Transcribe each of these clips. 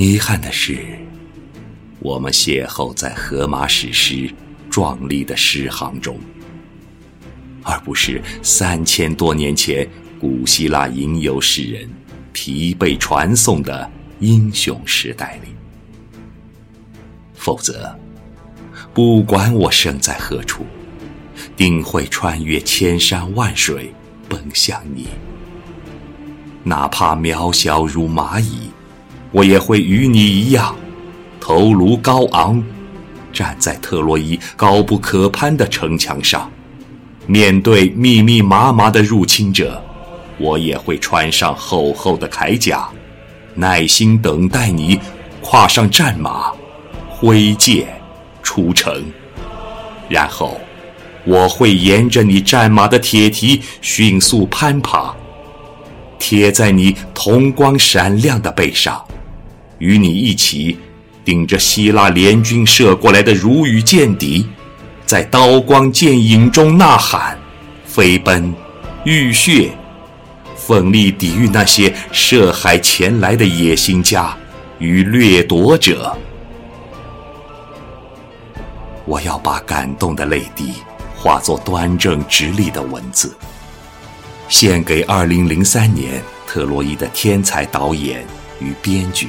遗憾的是，我们邂逅在荷马史诗壮丽的诗行中，而不是三千多年前古希腊吟游诗人疲惫传颂的英雄时代里。否则，不管我生在何处，定会穿越千山万水奔向你。哪怕渺小如蚂蚁。我也会与你一样，头颅高昂，站在特洛伊高不可攀的城墙上，面对密密麻麻的入侵者，我也会穿上厚厚的铠甲，耐心等待你跨上战马，挥剑出城，然后我会沿着你战马的铁蹄迅速攀爬，贴在你铜光闪亮的背上。与你一起，顶着希腊联军射过来的如雨箭敌，在刀光剑影中呐喊、飞奔、浴血，奋力抵御那些涉海前来的野心家与掠夺者。我要把感动的泪滴化作端正直立的文字，献给2003年特洛伊的天才导演与编剧。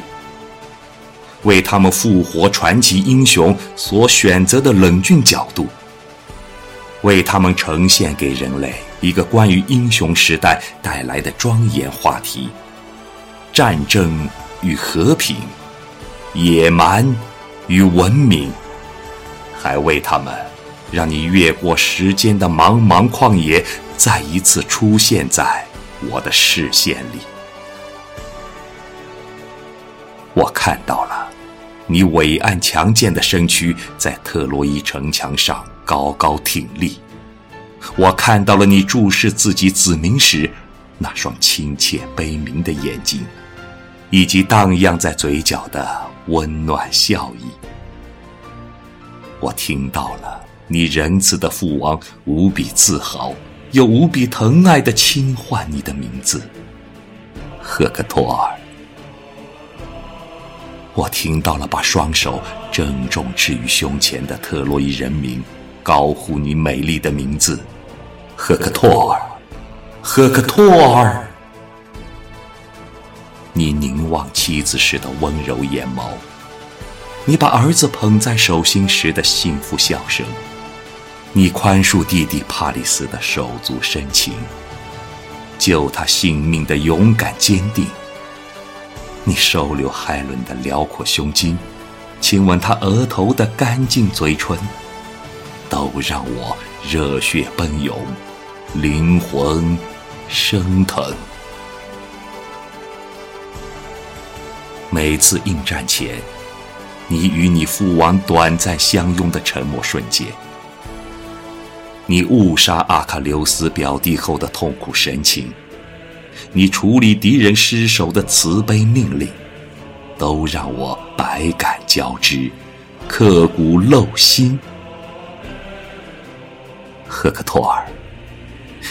为他们复活传奇英雄所选择的冷峻角度，为他们呈现给人类一个关于英雄时代带来的庄严话题：战争与和平，野蛮与文明，还为他们让你越过时间的茫茫旷野，再一次出现在我的视线里。我看到了。你伟岸强健的身躯在特洛伊城墙上高高挺立，我看到了你注视自己子民时那双亲切悲悯的眼睛，以及荡漾在嘴角的温暖笑意。我听到了你仁慈的父王无比自豪又无比疼爱地轻唤你的名字，赫克托尔。我听到了，把双手郑重置于胸前的特洛伊人民高呼你美丽的名字，赫克托尔，赫克托尔。你凝望妻子时的温柔眼眸，你把儿子捧在手心时的幸福笑声，你宽恕弟弟帕里斯的手足深情，救他性命的勇敢坚定。你收留海伦的辽阔胸襟，亲吻她额头的干净嘴唇，都让我热血奔涌，灵魂升腾。每次应战前，你与你父王短暂相拥的沉默瞬间，你误杀阿喀琉斯表弟后的痛苦神情。你处理敌人失手的慈悲命令，都让我百感交织，刻骨镂心。赫克托尔，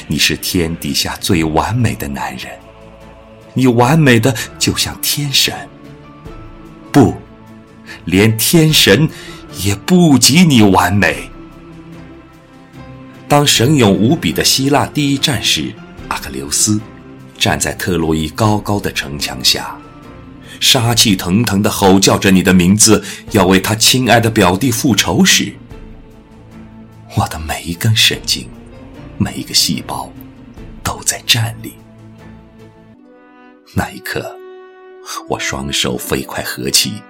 你是天底下最完美的男人，你完美的就像天神，不，连天神也不及你完美。当神勇无比的希腊第一战士阿克琉斯。站在特洛伊高高的城墙下，杀气腾腾地吼叫着你的名字，要为他亲爱的表弟复仇时，我的每一根神经、每一个细胞都在站立。那一刻，我双手飞快合起，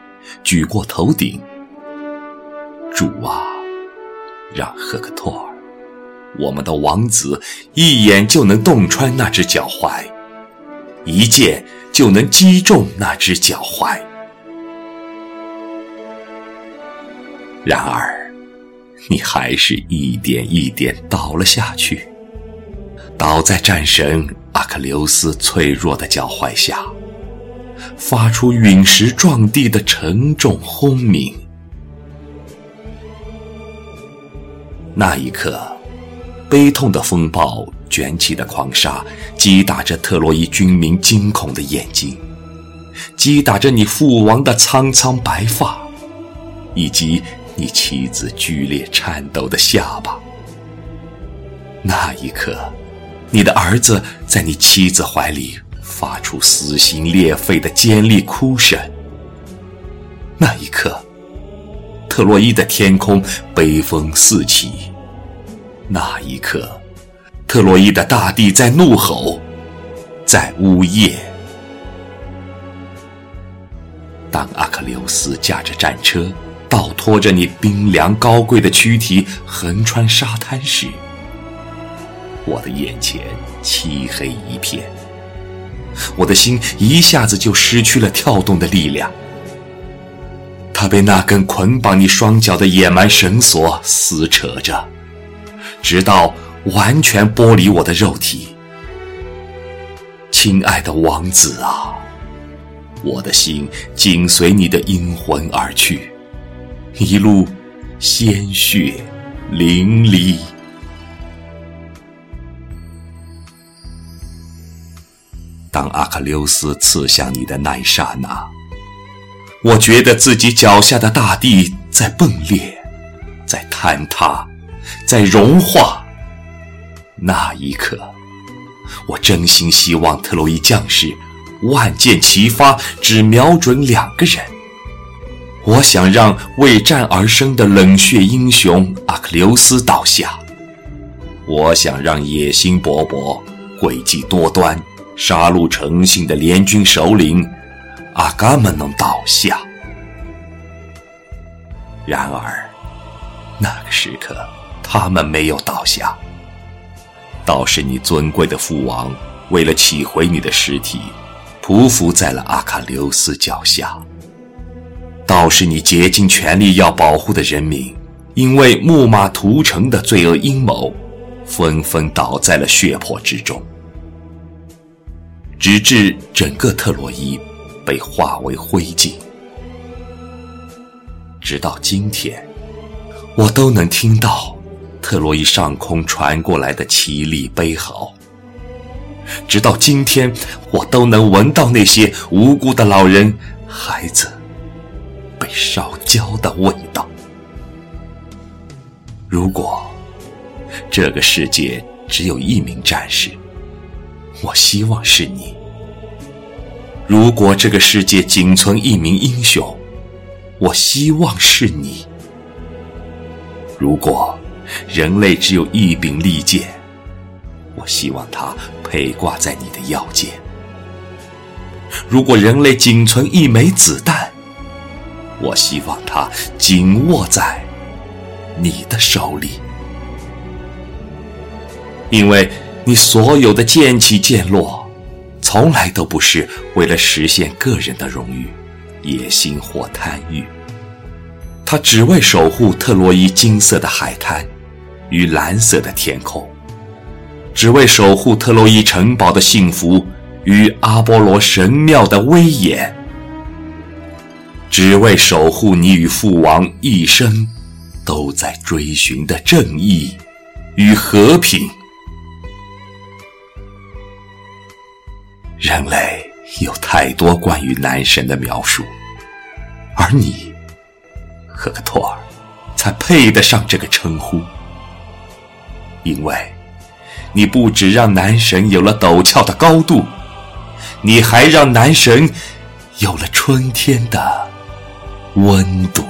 举过头顶。主啊，让赫克托尔，我们的王子，一眼就能洞穿那只脚踝。一箭就能击中那只脚踝，然而，你还是一点一点倒了下去，倒在战神阿克琉斯脆弱的脚踝下，发出陨石撞地的沉重轰鸣。那一刻，悲痛的风暴。卷起的狂沙击打着特洛伊军民惊恐的眼睛，击打着你父王的苍苍白发，以及你妻子剧烈颤抖的下巴。那一刻，你的儿子在你妻子怀里发出撕心裂肺的尖利哭声。那一刻，特洛伊的天空悲风四起。那一刻，特洛伊的大地在怒吼，在呜咽。当阿克琉斯驾着战车，倒拖着你冰凉高贵的躯体横穿沙滩时，我的眼前漆黑一片，我的心一下子就失去了跳动的力量。他被那根捆绑你双脚的野蛮绳索撕扯着，直到完全剥离我的肉体。亲爱的王子啊，我的心紧随你的阴魂而去，一路鲜血淋漓。当阿克琉斯刺向你的那一刹那。我觉得自己脚下的大地在崩裂，在坍塌，在融化。那一刻，我真心希望特洛伊将士万箭齐发，只瞄准两个人。我想让为战而生的冷血英雄阿克琉斯倒下，我想让野心勃勃、诡计多端、杀戮成性的联军首领。阿伽门农倒下，然而那个时刻，他们没有倒下，倒是你尊贵的父王为了起回你的尸体，匍匐在了阿喀琉斯脚下；倒是你竭尽全力要保护的人民，因为木马屠城的罪恶阴谋，纷纷倒在了血泊之中，直至整个特洛伊。被化为灰烬，直到今天，我都能听到特洛伊上空传过来的凄厉悲嚎。直到今天，我都能闻到那些无辜的老人、孩子被烧焦的味道。如果这个世界只有一名战士，我希望是你。如果这个世界仅存一名英雄，我希望是你。如果人类只有一柄利剑，我希望它佩挂在你的腰间。如果人类仅存一枚子弹，我希望它紧握在你的手里，因为你所有的剑起剑落。从来都不是为了实现个人的荣誉、野心或贪欲，他只为守护特洛伊金色的海滩与蓝色的天空，只为守护特洛伊城堡的幸福与阿波罗神庙的威严，只为守护你与父王一生都在追寻的正义与和平。人类有太多关于男神的描述，而你，赫克托尔，才配得上这个称呼。因为，你不止让男神有了陡峭的高度，你还让男神有了春天的温度。